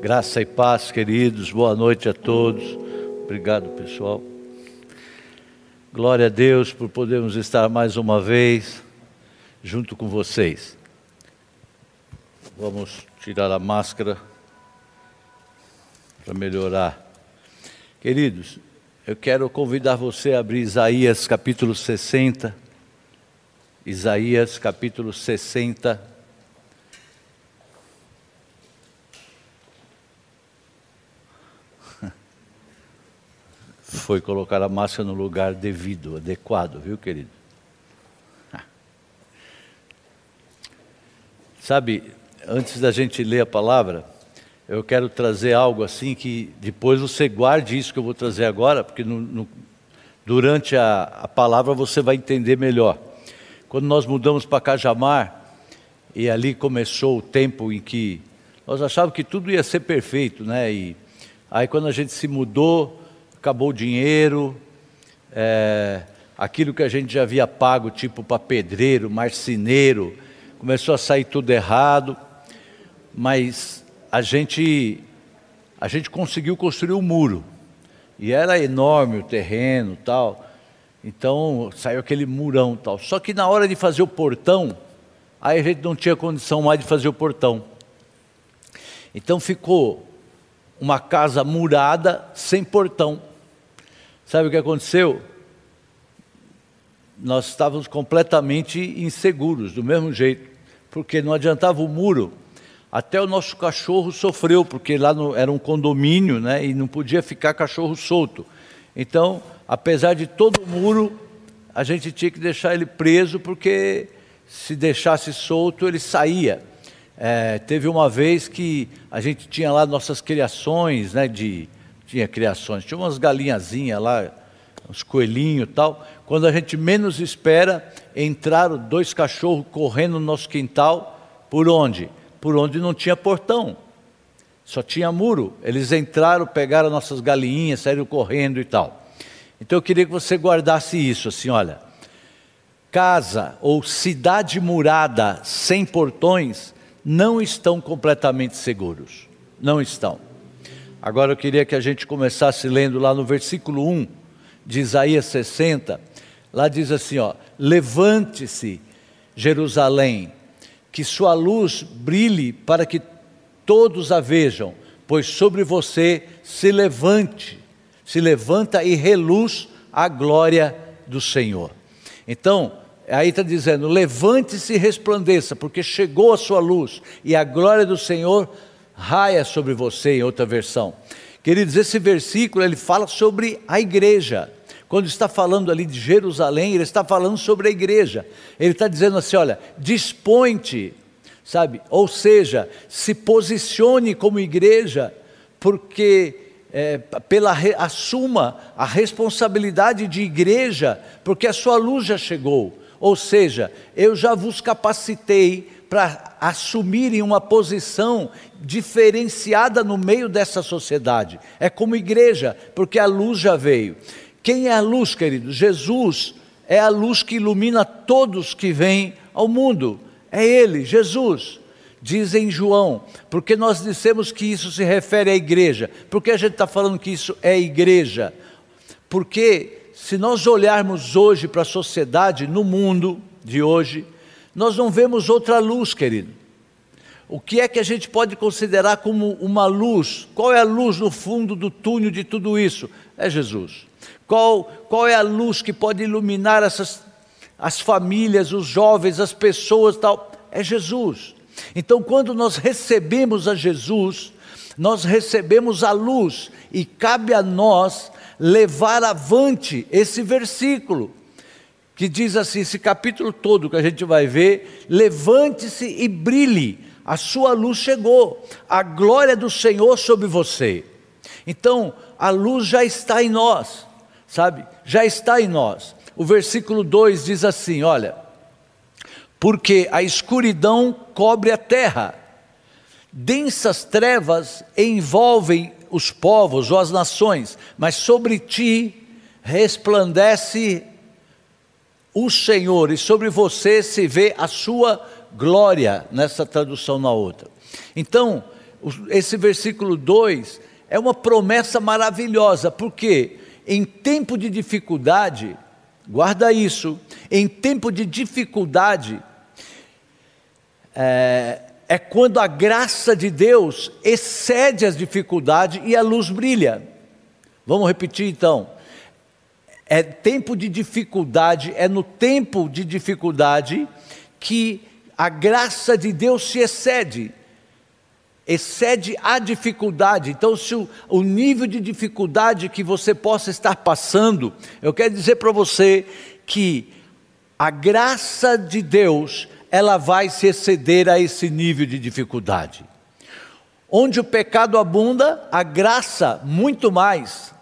Graça e paz, queridos, boa noite a todos. Obrigado, pessoal. Glória a Deus por podermos estar mais uma vez junto com vocês. Vamos tirar a máscara para melhorar. Queridos, eu quero convidar você a abrir Isaías capítulo 60. Isaías capítulo 60. Foi colocar a máscara no lugar devido, adequado, viu, querido? Sabe, antes da gente ler a palavra, eu quero trazer algo assim que depois você guarde isso que eu vou trazer agora, porque no, no, durante a, a palavra você vai entender melhor. Quando nós mudamos para Cajamar, e ali começou o tempo em que nós achávamos que tudo ia ser perfeito, né? E aí quando a gente se mudou, acabou o dinheiro, é, aquilo que a gente já havia pago, tipo para pedreiro, marceneiro, começou a sair tudo errado, mas a gente, a gente conseguiu construir um muro, e era enorme o terreno tal, então saiu aquele murão tal. Só que na hora de fazer o portão, aí a gente não tinha condição mais de fazer o portão. Então ficou uma casa murada sem portão. Sabe o que aconteceu? Nós estávamos completamente inseguros, do mesmo jeito, porque não adiantava o muro. Até o nosso cachorro sofreu, porque lá no, era um condomínio né, e não podia ficar cachorro solto. Então, apesar de todo o muro, a gente tinha que deixar ele preso, porque se deixasse solto, ele saía. É, teve uma vez que a gente tinha lá nossas criações, né, de, tinha criações, tinha umas galinhazinhas lá, uns coelhinhos e tal. Quando a gente menos espera, entraram dois cachorros correndo no nosso quintal, por onde? Por onde não tinha portão, só tinha muro. Eles entraram, pegaram nossas galinhas, saíram correndo e tal. Então eu queria que você guardasse isso, assim, olha. Casa ou cidade murada sem portões não estão completamente seguros. Não estão. Agora eu queria que a gente começasse lendo lá no versículo 1 de Isaías 60. Lá diz assim, ó: Levante-se, Jerusalém, que sua luz brilhe para que todos a vejam, pois sobre você se levante, se levanta e reluz a glória do Senhor. Então, Aí está dizendo: levante-se e resplandeça, porque chegou a sua luz e a glória do Senhor raia sobre você, em outra versão. Queridos, esse versículo ele fala sobre a igreja. Quando está falando ali de Jerusalém, ele está falando sobre a igreja. Ele está dizendo assim: olha, dispõe-te, sabe? Ou seja, se posicione como igreja, porque é, pela assuma a responsabilidade de igreja, porque a sua luz já chegou. Ou seja, eu já vos capacitei para assumirem uma posição diferenciada no meio dessa sociedade. É como igreja, porque a luz já veio. Quem é a luz, querido? Jesus é a luz que ilumina todos que vêm ao mundo. É Ele, Jesus. Diz em João, porque nós dissemos que isso se refere à igreja. Por que a gente está falando que isso é igreja? Porque se nós olharmos hoje para a sociedade, no mundo de hoje, nós não vemos outra luz, querido. O que é que a gente pode considerar como uma luz? Qual é a luz no fundo do túnel de tudo isso? É Jesus. Qual, qual é a luz que pode iluminar essas, as famílias, os jovens, as pessoas tal? É Jesus. Então, quando nós recebemos a Jesus, nós recebemos a luz e cabe a nós levar avante esse versículo, que diz assim: esse capítulo todo que a gente vai ver, levante-se e brilhe, a sua luz chegou, a glória do Senhor sobre você. Então, a luz já está em nós, sabe? Já está em nós. O versículo 2 diz assim: olha, porque a escuridão cobre a terra, densas trevas envolvem os povos ou as nações, mas sobre ti resplandece o Senhor, e sobre você se vê a sua glória, nessa tradução na outra. Então, esse versículo 2 é uma promessa maravilhosa, porque em tempo de dificuldade, guarda isso, em tempo de dificuldade, é, é quando a graça de Deus excede as dificuldades e a luz brilha. Vamos repetir então. É tempo de dificuldade, é no tempo de dificuldade que a graça de Deus se excede excede a dificuldade. Então, se o, o, nível de dificuldade que você possa estar passando, eu quero dizer para você que a graça de Deus, ela vai se exceder a esse nível de dificuldade. Onde o pecado abunda, a graça muito mais.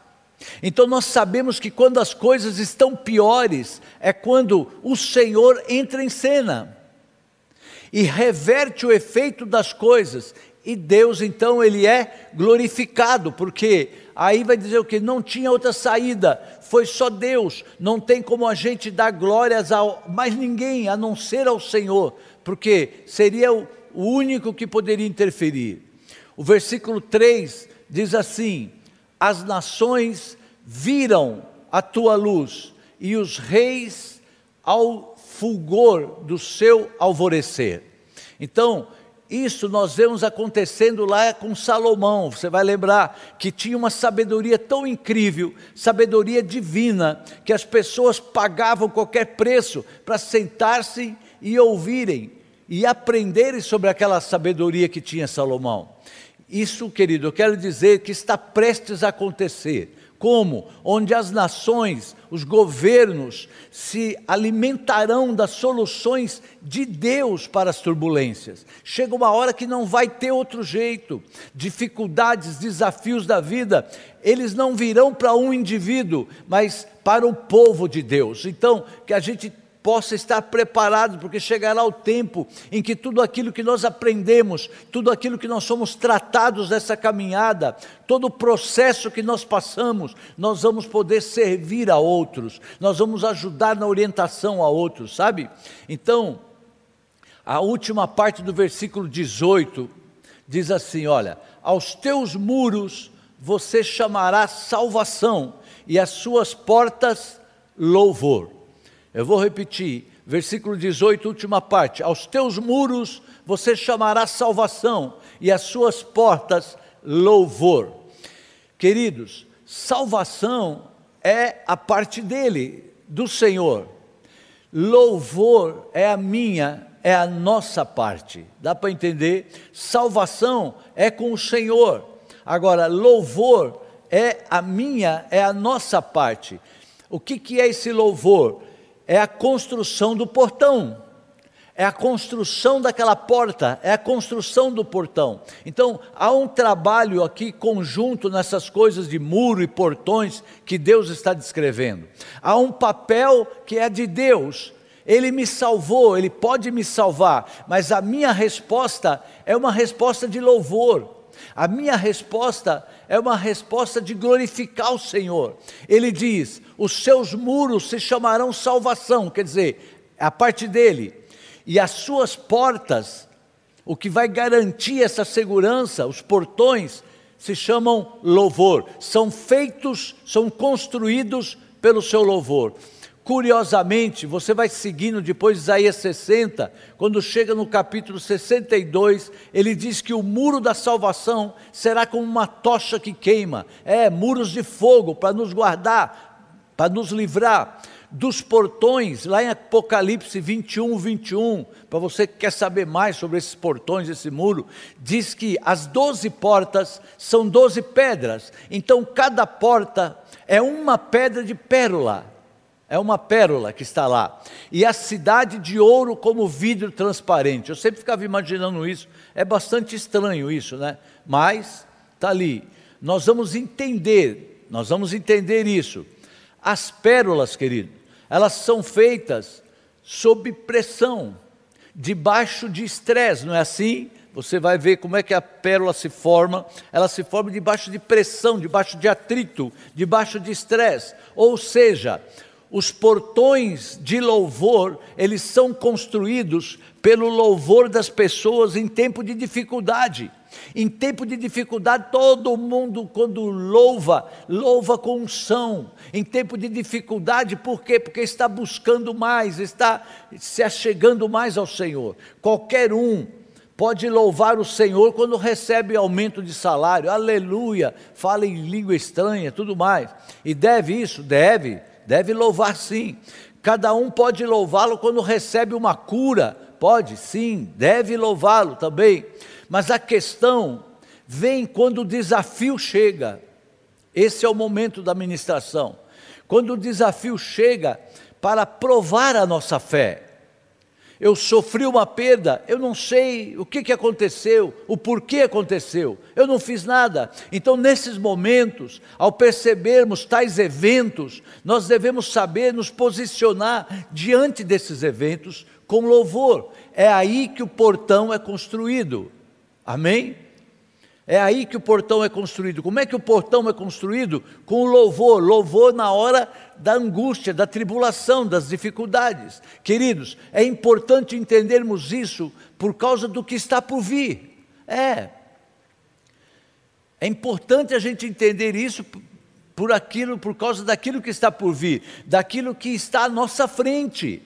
Então nós sabemos que quando as coisas estão piores, é quando o Senhor entra em cena e reverte o efeito das coisas e Deus então ele é glorificado, porque aí vai dizer o que? Não tinha outra saída, foi só Deus, não tem como a gente dar glórias a mais ninguém a não ser ao Senhor, porque seria o único que poderia interferir. O versículo 3 diz assim: As nações viram a tua luz, e os reis ao fulgor do seu alvorecer. Então, isso nós vemos acontecendo lá com Salomão. Você vai lembrar que tinha uma sabedoria tão incrível, sabedoria divina, que as pessoas pagavam qualquer preço para sentar-se e ouvirem e aprenderem sobre aquela sabedoria que tinha Salomão. Isso, querido, eu quero dizer que está prestes a acontecer. Como? Onde as nações, os governos se alimentarão das soluções de Deus para as turbulências. Chega uma hora que não vai ter outro jeito. Dificuldades, desafios da vida, eles não virão para um indivíduo, mas para o povo de Deus. Então, que a gente possa estar preparado, porque chegará o tempo em que tudo aquilo que nós aprendemos, tudo aquilo que nós somos tratados nessa caminhada, todo o processo que nós passamos, nós vamos poder servir a outros, nós vamos ajudar na orientação a outros, sabe? Então, a última parte do versículo 18 diz assim: Olha, aos teus muros você chamará salvação, e as suas portas louvor. Eu vou repetir, versículo 18, última parte: Aos teus muros você chamará salvação, e às suas portas louvor. Queridos, salvação é a parte dele, do Senhor. Louvor é a minha, é a nossa parte. Dá para entender? Salvação é com o Senhor. Agora, louvor é a minha, é a nossa parte. O que, que é esse louvor? É a construção do portão, é a construção daquela porta, é a construção do portão. Então, há um trabalho aqui conjunto nessas coisas de muro e portões que Deus está descrevendo. Há um papel que é de Deus. Ele me salvou, ele pode me salvar, mas a minha resposta é uma resposta de louvor. A minha resposta é uma resposta de glorificar o Senhor. Ele diz: os seus muros se chamarão salvação, quer dizer, a parte dele, e as suas portas, o que vai garantir essa segurança, os portões, se chamam louvor, são feitos, são construídos pelo seu louvor. Curiosamente, você vai seguindo depois de Isaías 60, quando chega no capítulo 62, ele diz que o muro da salvação será como uma tocha que queima, é, muros de fogo para nos guardar, para nos livrar dos portões, lá em Apocalipse 21, 21, para você que quer saber mais sobre esses portões, esse muro, diz que as doze portas são doze pedras, então cada porta é uma pedra de pérola. É uma pérola que está lá. E a cidade de ouro como vidro transparente. Eu sempre ficava imaginando isso. É bastante estranho isso, né? Mas está ali. Nós vamos entender, nós vamos entender isso. As pérolas, querido, elas são feitas sob pressão, debaixo de estresse, não é assim? Você vai ver como é que a pérola se forma. Ela se forma debaixo de pressão, debaixo de atrito, debaixo de estresse. Ou seja, os portões de louvor, eles são construídos pelo louvor das pessoas em tempo de dificuldade. Em tempo de dificuldade, todo mundo, quando louva, louva com unção. Em tempo de dificuldade, por quê? Porque está buscando mais, está se achegando mais ao Senhor. Qualquer um pode louvar o Senhor quando recebe aumento de salário, aleluia, fala em língua estranha, tudo mais. E deve isso? Deve, deve louvar sim. Cada um pode louvá-lo quando recebe uma cura, pode sim, deve louvá-lo também. Mas a questão vem quando o desafio chega. Esse é o momento da ministração. Quando o desafio chega para provar a nossa fé eu sofri uma perda, eu não sei o que, que aconteceu, o porquê aconteceu, eu não fiz nada. Então, nesses momentos, ao percebermos tais eventos, nós devemos saber nos posicionar diante desses eventos com louvor. É aí que o portão é construído. Amém? É aí que o portão é construído. Como é que o portão é construído? Com louvor, louvor na hora da angústia, da tribulação, das dificuldades. Queridos, é importante entendermos isso por causa do que está por vir. É. É importante a gente entender isso por aquilo, por causa daquilo que está por vir, daquilo que está à nossa frente.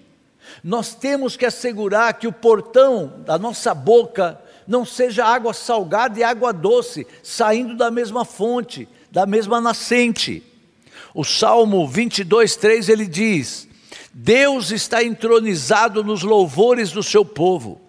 Nós temos que assegurar que o portão da nossa boca não seja água salgada e água doce, saindo da mesma fonte, da mesma nascente. O Salmo 22, 3 ele diz: Deus está entronizado nos louvores do seu povo.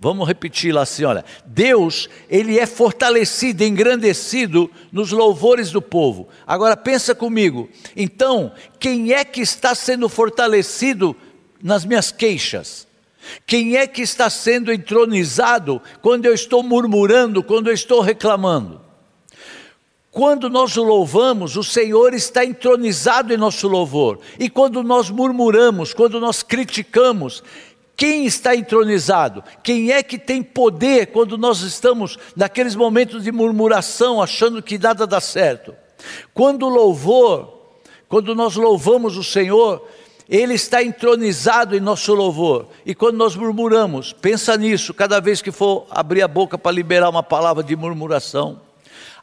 Vamos repetir lá assim, olha. Deus, ele é fortalecido, engrandecido nos louvores do povo. Agora pensa comigo. Então, quem é que está sendo fortalecido nas minhas queixas? Quem é que está sendo entronizado quando eu estou murmurando, quando eu estou reclamando? Quando nós o louvamos, o Senhor está entronizado em nosso louvor. E quando nós murmuramos, quando nós criticamos, quem está entronizado? Quem é que tem poder quando nós estamos naqueles momentos de murmuração, achando que nada dá certo? Quando o louvor, quando nós louvamos o Senhor, ele está entronizado em nosso louvor. E quando nós murmuramos, pensa nisso, cada vez que for abrir a boca para liberar uma palavra de murmuração.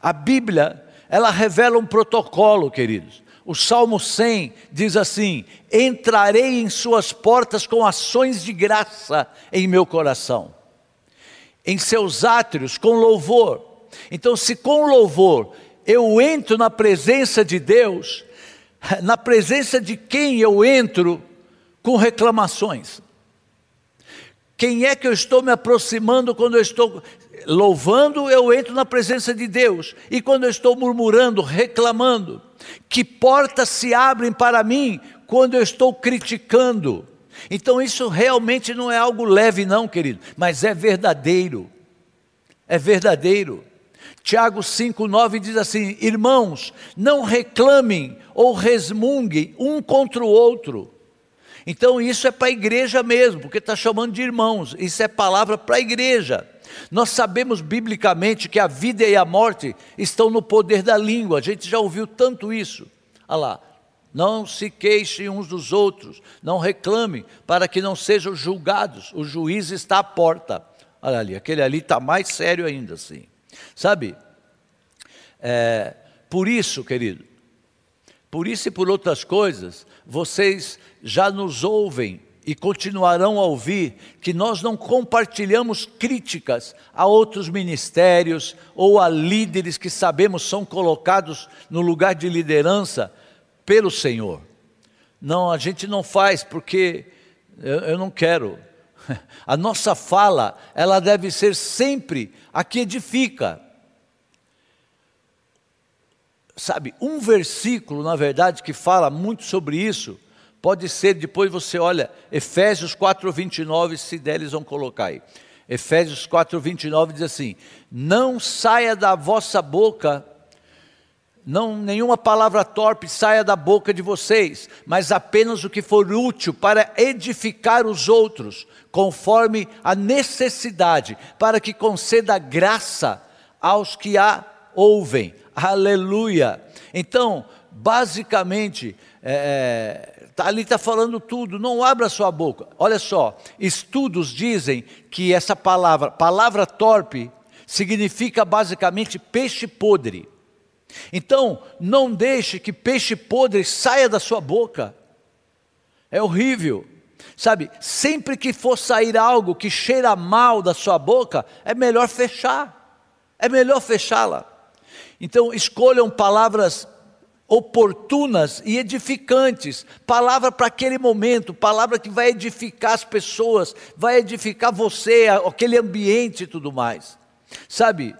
A Bíblia, ela revela um protocolo, queridos. O Salmo 100 diz assim: Entrarei em suas portas com ações de graça em meu coração, em seus átrios com louvor. Então, se com louvor eu entro na presença de Deus, na presença de quem eu entro com reclamações? Quem é que eu estou me aproximando quando eu estou louvando, eu entro na presença de Deus. E quando eu estou murmurando, reclamando, que portas se abrem para mim quando eu estou criticando? Então isso realmente não é algo leve, não, querido, mas é verdadeiro. É verdadeiro. Tiago 5,9 diz assim: Irmãos, não reclamem ou resmunguem um contra o outro. Então isso é para a igreja mesmo, porque está chamando de irmãos, isso é palavra para a igreja. Nós sabemos biblicamente que a vida e a morte estão no poder da língua, a gente já ouviu tanto isso. Olha lá, não se queixem uns dos outros, não reclamem, para que não sejam julgados, o juiz está à porta. Olha ali, aquele ali está mais sério ainda assim. Sabe? É, por isso, querido, por isso e por outras coisas, vocês já nos ouvem e continuarão a ouvir que nós não compartilhamos críticas a outros ministérios ou a líderes que sabemos são colocados no lugar de liderança pelo Senhor. Não, a gente não faz porque eu, eu não quero. A nossa fala, ela deve ser sempre a que edifica, Sabe, um versículo, na verdade, que fala muito sobre isso, pode ser, depois você olha, Efésios 4, 29, se der, eles vão colocar aí. Efésios 4, 29 diz assim: Não saia da vossa boca, não nenhuma palavra torpe saia da boca de vocês, mas apenas o que for útil para edificar os outros, conforme a necessidade, para que conceda graça aos que a ouvem. Aleluia. Então, basicamente, é, é tá, ali está falando tudo, não abra sua boca. Olha só, estudos dizem que essa palavra, palavra torpe, significa basicamente peixe podre. Então, não deixe que peixe podre saia da sua boca. É horrível. Sabe, sempre que for sair algo que cheira mal da sua boca, é melhor fechar. É melhor fechá-la. Então, escolham palavras oportunas e edificantes, palavra para aquele momento, palavra que vai edificar as pessoas, vai edificar você, aquele ambiente e tudo mais. Sabe,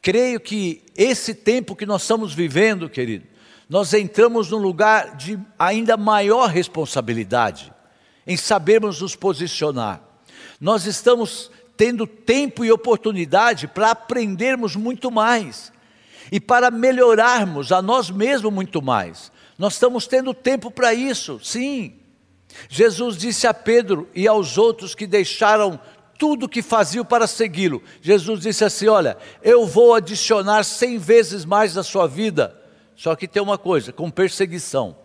creio que esse tempo que nós estamos vivendo, querido, nós entramos num lugar de ainda maior responsabilidade em sabermos nos posicionar. Nós estamos tendo tempo e oportunidade para aprendermos muito mais e para melhorarmos a nós mesmos muito mais. Nós estamos tendo tempo para isso, sim. Jesus disse a Pedro e aos outros que deixaram tudo que faziam para segui-lo. Jesus disse assim: Olha, eu vou adicionar cem vezes mais na sua vida. Só que tem uma coisa, com perseguição.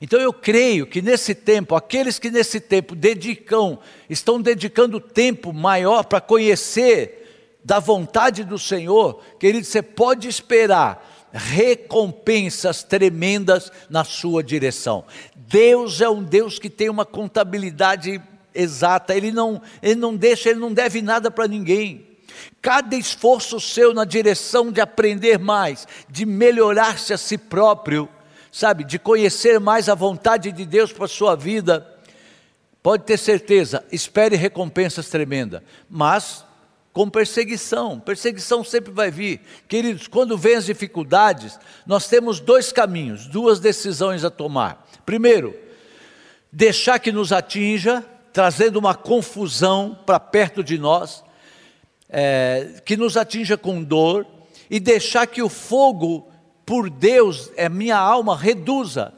Então eu creio que nesse tempo, aqueles que nesse tempo dedicam, estão dedicando tempo maior para conhecer da vontade do Senhor, querido, você pode esperar recompensas tremendas na sua direção. Deus é um Deus que tem uma contabilidade exata, ele não, ele não deixa, ele não deve nada para ninguém. Cada esforço seu na direção de aprender mais, de melhorar-se a si próprio, sabe, de conhecer mais a vontade de Deus para a sua vida, pode ter certeza, espere recompensas tremendas, mas com perseguição, perseguição sempre vai vir. Queridos, quando vem as dificuldades, nós temos dois caminhos, duas decisões a tomar. Primeiro, deixar que nos atinja, trazendo uma confusão para perto de nós, é, que nos atinja com dor, e deixar que o fogo por Deus, é minha alma, reduza.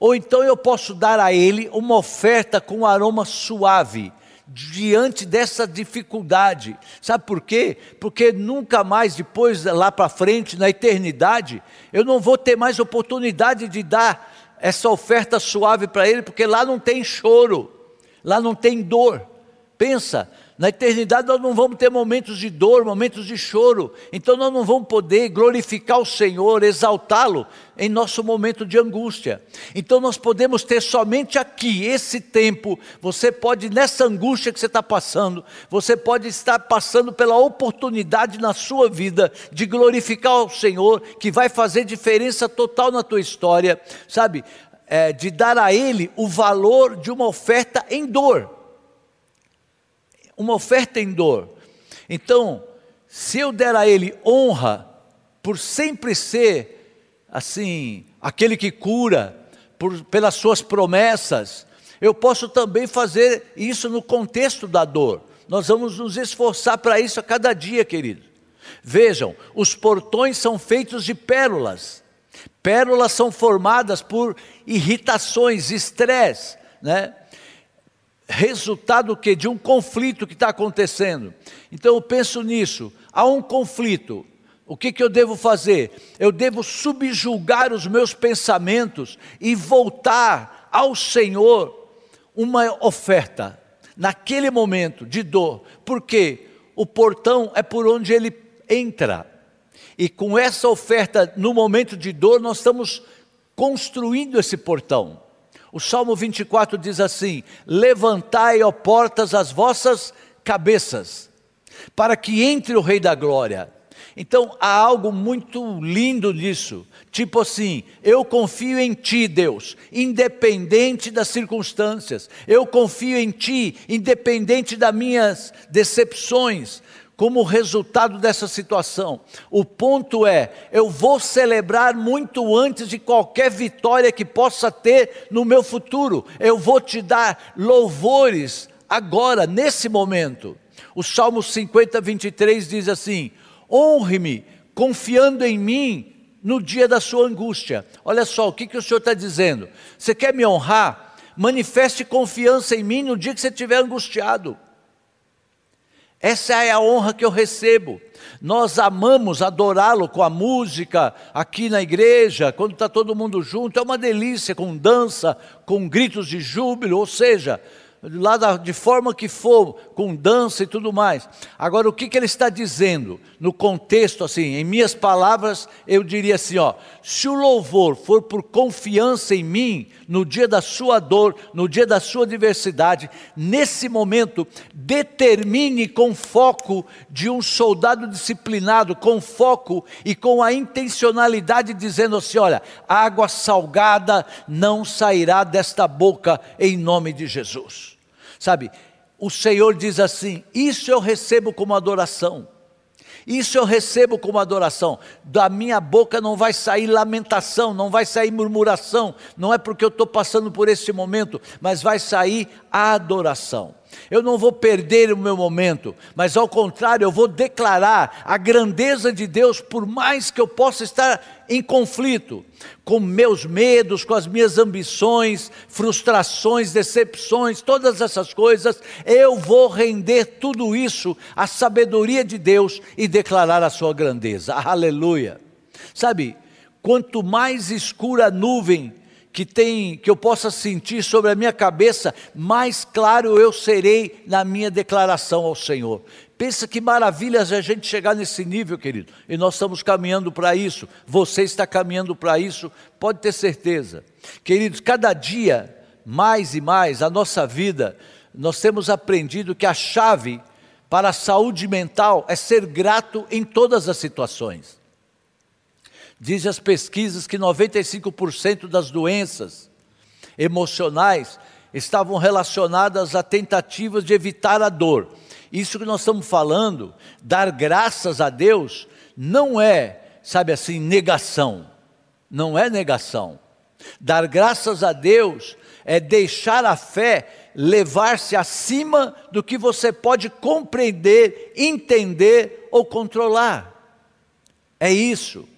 Ou então eu posso dar a Ele uma oferta com um aroma suave, diante dessa dificuldade. Sabe por quê? Porque nunca mais, depois, lá para frente, na eternidade, eu não vou ter mais oportunidade de dar essa oferta suave para Ele, porque lá não tem choro, lá não tem dor. Pensa, na eternidade nós não vamos ter momentos de dor, momentos de choro. Então nós não vamos poder glorificar o Senhor, exaltá-lo em nosso momento de angústia. Então nós podemos ter somente aqui, esse tempo. Você pode, nessa angústia que você está passando, você pode estar passando pela oportunidade na sua vida de glorificar o Senhor, que vai fazer diferença total na tua história, sabe? É, de dar a Ele o valor de uma oferta em dor uma oferta em dor. Então, se eu der a Ele honra, por sempre ser, assim, aquele que cura, por, pelas Suas promessas, eu posso também fazer isso no contexto da dor. Nós vamos nos esforçar para isso a cada dia, querido. Vejam, os portões são feitos de pérolas. Pérolas são formadas por irritações, estresse, né? Resultado que de um conflito que está acontecendo. Então eu penso nisso. Há um conflito. O que, que eu devo fazer? Eu devo subjugar os meus pensamentos e voltar ao Senhor uma oferta naquele momento de dor, porque o portão é por onde ele entra. E com essa oferta no momento de dor, nós estamos construindo esse portão. O Salmo 24 diz assim: Levantai, ó portas, as vossas cabeças, para que entre o Rei da Glória. Então há algo muito lindo nisso, tipo assim: eu confio em Ti, Deus, independente das circunstâncias, eu confio em Ti, independente das minhas decepções, como resultado dessa situação. O ponto é, eu vou celebrar muito antes de qualquer vitória que possa ter no meu futuro. Eu vou te dar louvores agora, nesse momento. O Salmo 50, 23 diz assim: honre-me, confiando em mim no dia da sua angústia. Olha só, o que, que o Senhor está dizendo? Você quer me honrar? Manifeste confiança em mim no dia que você estiver angustiado. Essa é a honra que eu recebo. Nós amamos adorá-lo com a música aqui na igreja, quando está todo mundo junto, é uma delícia, com dança, com gritos de júbilo, ou seja, lá da, de forma que for, com dança e tudo mais. Agora, o que, que ele está dizendo? No contexto, assim, em minhas palavras, eu diria assim: ó, se o louvor for por confiança em mim, no dia da sua dor, no dia da sua adversidade, nesse momento, determine com foco de um soldado disciplinado, com foco e com a intencionalidade, dizendo assim: olha, água salgada não sairá desta boca em nome de Jesus. Sabe, o Senhor diz assim: Isso eu recebo como adoração. Isso eu recebo como adoração. Da minha boca não vai sair lamentação, não vai sair murmuração. Não é porque eu estou passando por esse momento, mas vai sair adoração. Eu não vou perder o meu momento, mas ao contrário, eu vou declarar a grandeza de Deus, por mais que eu possa estar em conflito com meus medos, com as minhas ambições, frustrações, decepções, todas essas coisas, eu vou render tudo isso à sabedoria de Deus e declarar a sua grandeza. Aleluia. Sabe, quanto mais escura a nuvem, que tem que eu possa sentir sobre a minha cabeça, mais claro eu serei na minha declaração ao Senhor. Pensa que maravilhas é a gente chegar nesse nível, querido. E nós estamos caminhando para isso. Você está caminhando para isso, pode ter certeza. Queridos, cada dia mais e mais a nossa vida, nós temos aprendido que a chave para a saúde mental é ser grato em todas as situações. Diz as pesquisas que 95% das doenças emocionais estavam relacionadas a tentativas de evitar a dor. Isso que nós estamos falando, dar graças a Deus, não é, sabe assim, negação. Não é negação. Dar graças a Deus é deixar a fé levar-se acima do que você pode compreender, entender ou controlar. É isso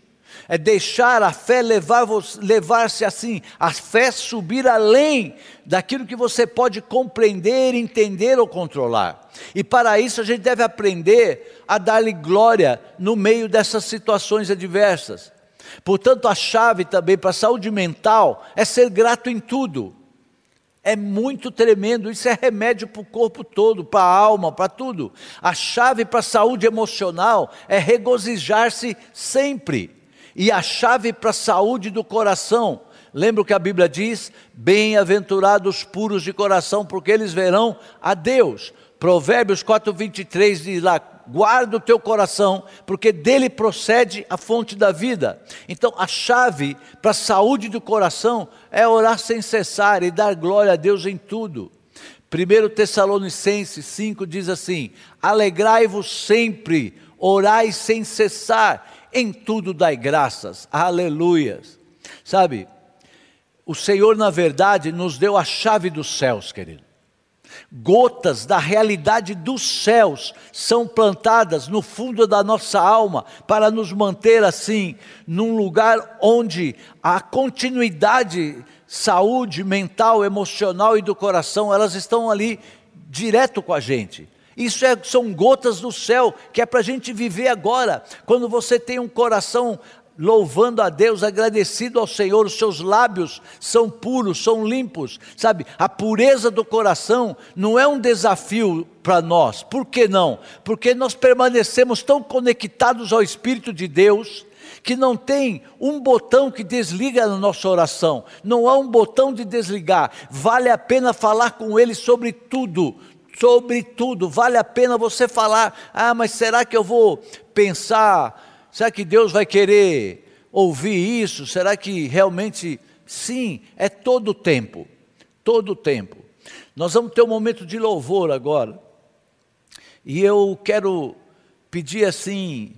é deixar a fé levar-se levar assim, a fé subir além daquilo que você pode compreender, entender ou controlar. E para isso a gente deve aprender a dar-lhe glória no meio dessas situações adversas. Portanto, a chave também para a saúde mental é ser grato em tudo. É muito tremendo, isso é remédio para o corpo todo, para a alma, para tudo. A chave para a saúde emocional é regozijar-se sempre. E a chave para a saúde do coração, lembra o que a Bíblia diz? Bem-aventurados puros de coração, porque eles verão a Deus. Provérbios 4:23 diz lá: guarda o teu coração, porque dele procede a fonte da vida. Então, a chave para a saúde do coração é orar sem cessar e dar glória a Deus em tudo. 1 Tessalonicenses 5 diz assim: Alegrai-vos sempre, orai sem cessar em tudo dai graças, aleluias. Sabe, o Senhor, na verdade, nos deu a chave dos céus, querido. Gotas da realidade dos céus são plantadas no fundo da nossa alma para nos manter assim, num lugar onde a continuidade, saúde mental, emocional e do coração, elas estão ali direto com a gente. Isso é, são gotas do céu, que é para a gente viver agora. Quando você tem um coração louvando a Deus, agradecido ao Senhor, os seus lábios são puros, são limpos, sabe? A pureza do coração não é um desafio para nós, por que não? Porque nós permanecemos tão conectados ao Espírito de Deus. Que não tem um botão que desliga na nossa oração, não há um botão de desligar, vale a pena falar com Ele sobre tudo, sobre tudo. Vale a pena você falar: ah, mas será que eu vou pensar? Será que Deus vai querer ouvir isso? Será que realmente. Sim, é todo o tempo. Todo o tempo. Nós vamos ter um momento de louvor agora. E eu quero pedir assim,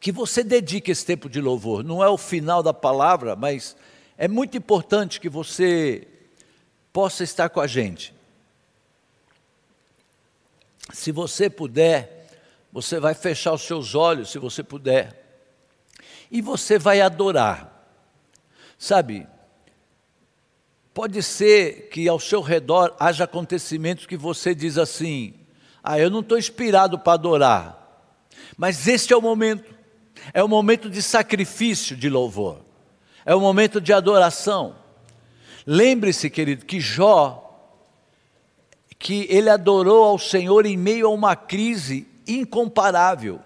que você dedique esse tempo de louvor. Não é o final da palavra, mas é muito importante que você possa estar com a gente. Se você puder, você vai fechar os seus olhos, se você puder, e você vai adorar. Sabe, pode ser que ao seu redor haja acontecimentos que você diz assim: ah, eu não estou inspirado para adorar, mas este é o momento, é o momento de sacrifício de louvor, é o momento de adoração. Lembre-se, querido, que Jó que ele adorou ao Senhor em meio a uma crise incomparável.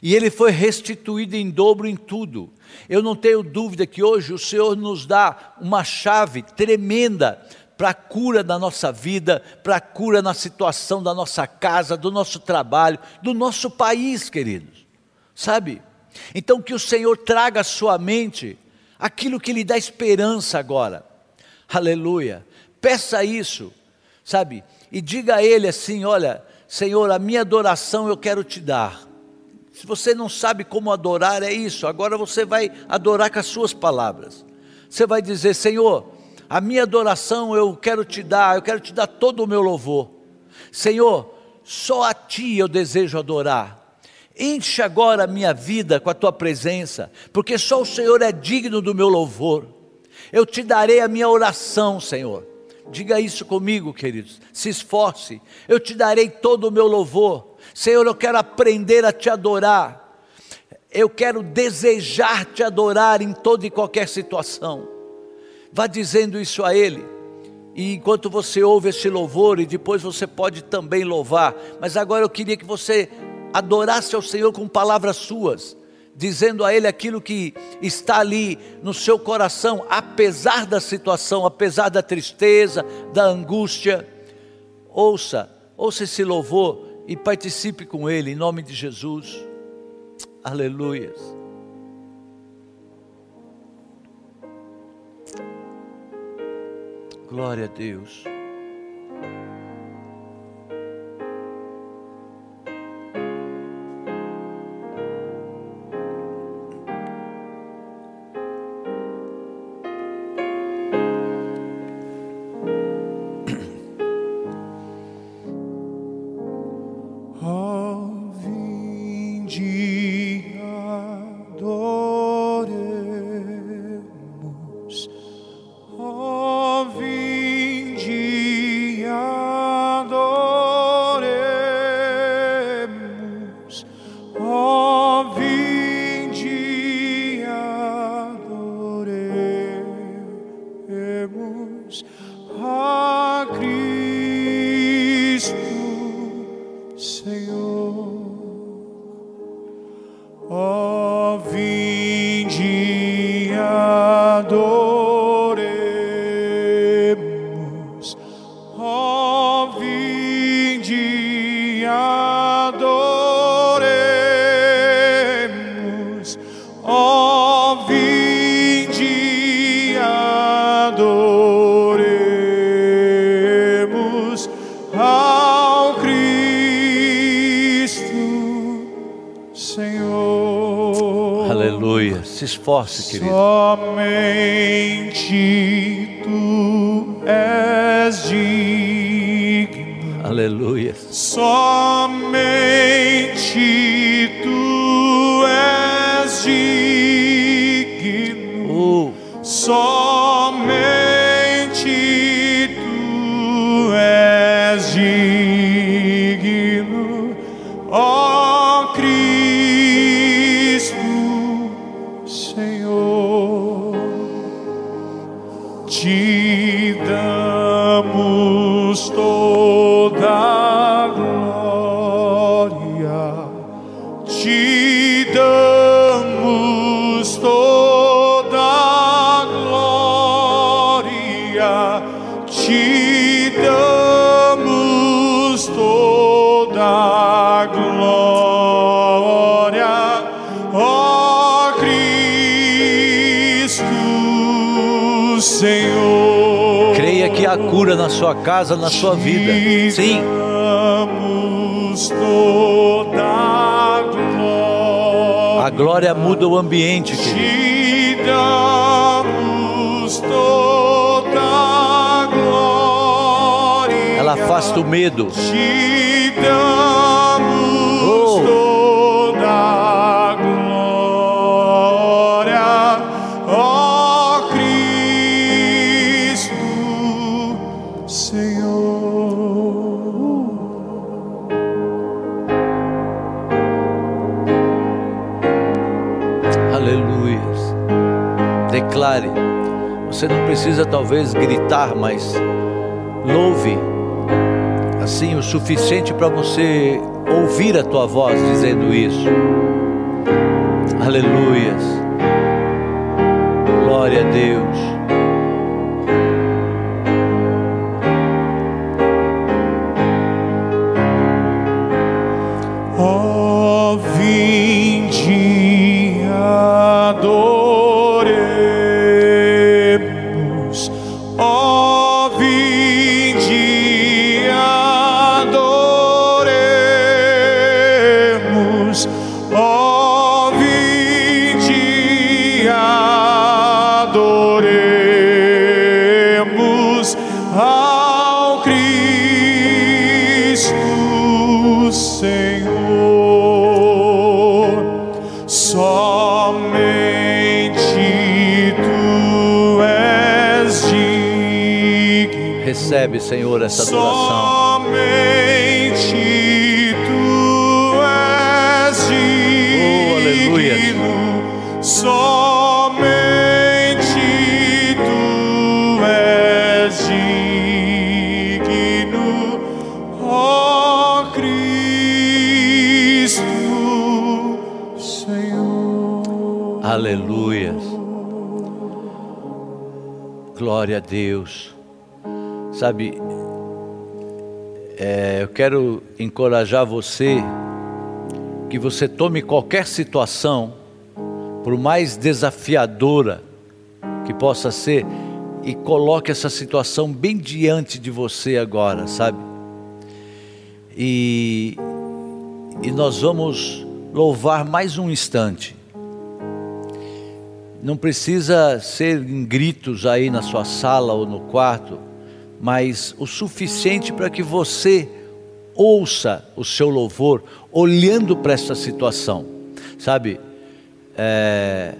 E ele foi restituído em dobro em tudo. Eu não tenho dúvida que hoje o Senhor nos dá uma chave tremenda para a cura da nossa vida, para a cura na situação da nossa casa, do nosso trabalho, do nosso país, queridos. Sabe? Então que o Senhor traga à sua mente aquilo que lhe dá esperança agora. Aleluia. Peça isso, sabe? E diga a Ele assim: olha, Senhor, a minha adoração eu quero te dar. Se você não sabe como adorar, é isso. Agora você vai adorar com as suas palavras. Você vai dizer: Senhor, a minha adoração eu quero te dar, eu quero te dar todo o meu louvor. Senhor, só a Ti eu desejo adorar. Enche agora a minha vida com a tua presença, porque só o Senhor é digno do meu louvor. Eu te darei a minha oração, Senhor. Diga isso comigo, queridos. Se esforce. Eu te darei todo o meu louvor. Senhor, eu quero aprender a te adorar. Eu quero desejar te adorar em toda e qualquer situação. Vá dizendo isso a Ele. E enquanto você ouve esse louvor, e depois você pode também louvar, mas agora eu queria que você adorasse ao Senhor com palavras suas, dizendo a Ele aquilo que está ali no seu coração, apesar da situação, apesar da tristeza, da angústia. Ouça, ouça esse louvor e participe com Ele, em nome de Jesus. Aleluias. Glória a Deus. adore. Esforce, querido. Somente tu és digno. Aleluia. Somente te na sua casa, na sua vida. Sim. A glória. A glória muda o ambiente, querido. Te damos toda a glória. Ela afasta o medo. Te damos Declare. Você não precisa talvez gritar, mas louve assim o suficiente para você ouvir a tua voz dizendo isso. Aleluias. Glória a Deus. Recebe, Senhor, essa adoração. Somente tu és Oh, aleluia. digno. Somente tu és digno, ó Cristo Senhor. Aleluias. Glória a Deus. Sabe, é, eu quero encorajar você que você tome qualquer situação, por mais desafiadora que possa ser, e coloque essa situação bem diante de você agora, sabe? E, e nós vamos louvar mais um instante. Não precisa ser em gritos aí na sua sala ou no quarto, mas o suficiente para que você ouça o seu louvor olhando para essa situação. Sabe, é,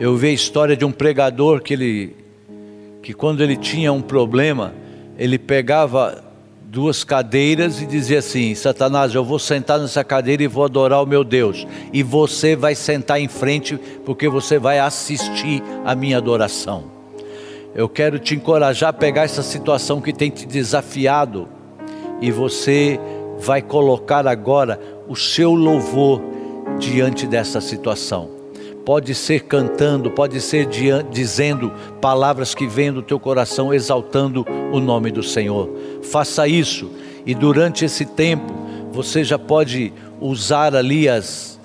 eu vi a história de um pregador que ele, que quando ele tinha um problema, ele pegava duas cadeiras e dizia assim: Satanás, eu vou sentar nessa cadeira e vou adorar o meu Deus, e você vai sentar em frente porque você vai assistir a minha adoração. Eu quero te encorajar a pegar essa situação que tem te desafiado e você vai colocar agora o seu louvor diante dessa situação. Pode ser cantando, pode ser dizendo palavras que vêm do teu coração, exaltando o nome do Senhor. Faça isso e durante esse tempo você já pode usar ali as,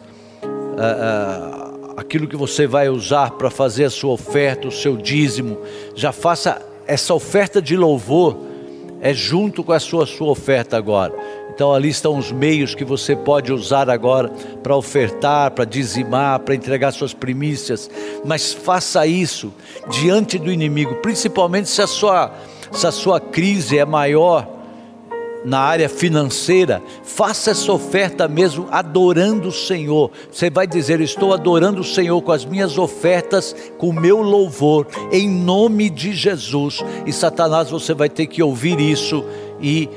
ah, ah, aquilo que você vai usar para fazer a sua oferta, o seu dízimo. Já faça essa oferta de louvor, é junto com a sua, sua oferta agora. Então ali estão os meios que você pode usar agora para ofertar, para dizimar, para entregar suas primícias. Mas faça isso diante do inimigo, principalmente se a sua, se a sua crise é maior na área financeira, faça essa oferta mesmo adorando o Senhor. Você vai dizer: Estou adorando o Senhor com as minhas ofertas, com o meu louvor, em nome de Jesus. E Satanás, você vai ter que ouvir isso e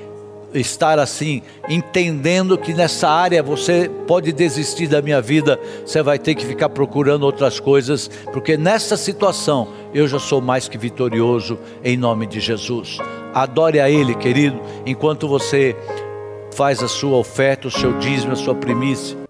estar assim, entendendo que nessa área você pode desistir da minha vida, você vai ter que ficar procurando outras coisas, porque nessa situação eu já sou mais que vitorioso em nome de Jesus. Adore a Ele, querido, enquanto você faz a sua oferta, o seu dízimo, a sua primícia.